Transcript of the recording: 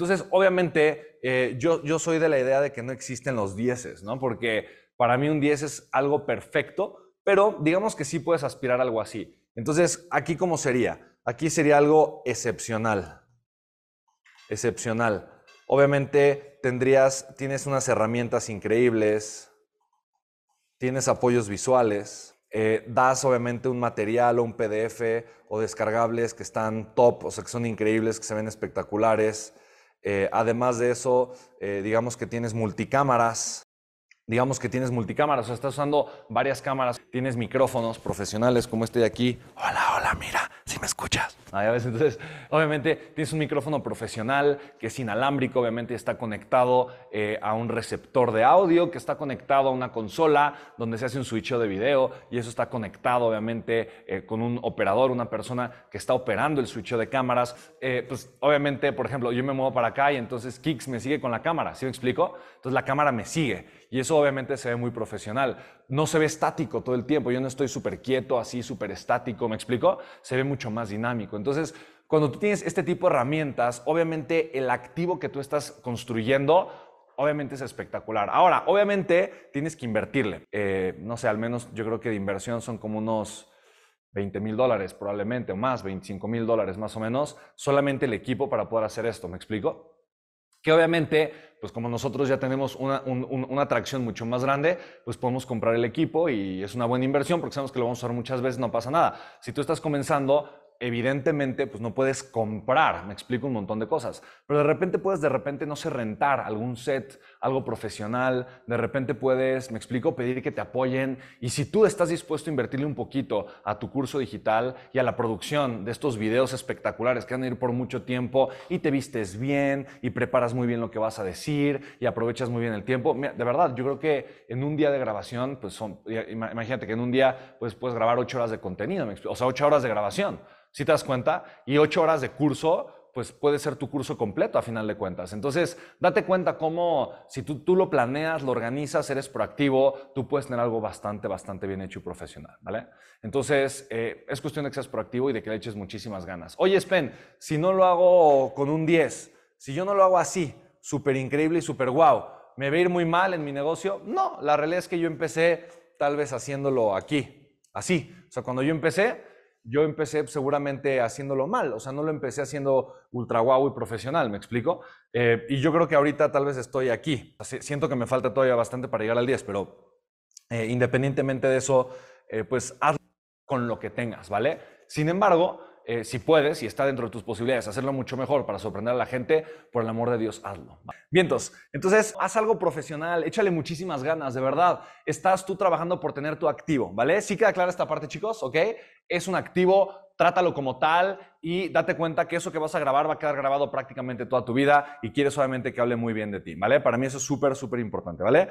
Entonces, obviamente, eh, yo, yo soy de la idea de que no existen los dieces, ¿no? Porque para mí un 10 es algo perfecto, pero digamos que sí puedes aspirar a algo así. Entonces, aquí cómo sería? Aquí sería algo excepcional. Excepcional. Obviamente tendrías, tienes unas herramientas increíbles, tienes apoyos visuales, eh, das obviamente un material o un PDF o descargables que están top, o sea, que son increíbles, que se ven espectaculares. Eh, además de eso, eh, digamos que tienes multicámaras, digamos que tienes multicámaras, o sea, estás usando varias cámaras, tienes micrófonos profesionales como este de aquí. Hola, hola, mira, si me escuchas. Entonces, obviamente tienes un micrófono profesional que es inalámbrico, obviamente está conectado eh, a un receptor de audio, que está conectado a una consola donde se hace un switch de video y eso está conectado obviamente eh, con un operador, una persona que está operando el switch de cámaras. Eh, pues obviamente, por ejemplo, yo me muevo para acá y entonces Kix me sigue con la cámara, ¿sí me explico? Entonces la cámara me sigue. Y eso obviamente se ve muy profesional. No se ve estático todo el tiempo. Yo no estoy súper quieto, así súper estático, ¿me explico? Se ve mucho más dinámico. Entonces, cuando tú tienes este tipo de herramientas, obviamente el activo que tú estás construyendo, obviamente es espectacular. Ahora, obviamente tienes que invertirle. Eh, no sé, al menos yo creo que de inversión son como unos 20 mil dólares probablemente o más, 25 mil dólares más o menos, solamente el equipo para poder hacer esto, ¿me explico? Que obviamente, pues como nosotros ya tenemos una, una, atracción mucho más grande, pues podemos comprar el equipo y es una buena inversión porque sabemos que lo vamos a usar muchas veces, no pasa nada. Si tú estás comenzando, evidentemente, pues no puedes comprar, me explico un montón de cosas, pero de repente puedes, de repente, no sé, rentar algún set, algo profesional, de repente puedes, me explico, pedir que te apoyen y si tú estás dispuesto a invertirle un poquito a tu curso digital y a la producción de estos videos espectaculares que van a ir por mucho tiempo y te vistes bien y preparas muy bien lo que vas a decir y aprovechas muy bien el tiempo, de verdad, yo creo que en un día de grabación, pues son, imagínate que en un día pues puedes grabar ocho horas de contenido, o sea, ocho horas de grabación. Si te das cuenta? Y ocho horas de curso, pues puede ser tu curso completo a final de cuentas. Entonces, date cuenta cómo, si tú, tú lo planeas, lo organizas, eres proactivo, tú puedes tener algo bastante, bastante bien hecho y profesional, ¿vale? Entonces, eh, es cuestión de que seas proactivo y de que le eches muchísimas ganas. Oye, Spen, si no lo hago con un 10, si yo no lo hago así, súper increíble y súper guau, ¿me va a ir muy mal en mi negocio? No, la realidad es que yo empecé tal vez haciéndolo aquí, así. O sea, cuando yo empecé, yo empecé seguramente haciéndolo mal, o sea, no lo empecé haciendo ultra guau y profesional, ¿me explico? Eh, y yo creo que ahorita tal vez estoy aquí. Siento que me falta todavía bastante para llegar al 10, pero eh, independientemente de eso, eh, pues hazlo con lo que tengas, ¿vale? Sin embargo, eh, si puedes y está dentro de tus posibilidades hacerlo mucho mejor para sorprender a la gente, por el amor de Dios, hazlo. Vientos, entonces haz algo profesional, échale muchísimas ganas, de verdad. Estás tú trabajando por tener tu activo, ¿vale? ¿Sí queda clara esta parte, chicos? ¿Ok? Es un activo, trátalo como tal y date cuenta que eso que vas a grabar va a quedar grabado prácticamente toda tu vida y quieres obviamente que hable muy bien de ti, ¿vale? Para mí eso es súper, súper importante, ¿vale?